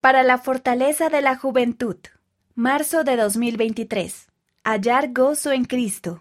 Para la fortaleza de la juventud. Marzo de 2023. Hallar gozo en Cristo.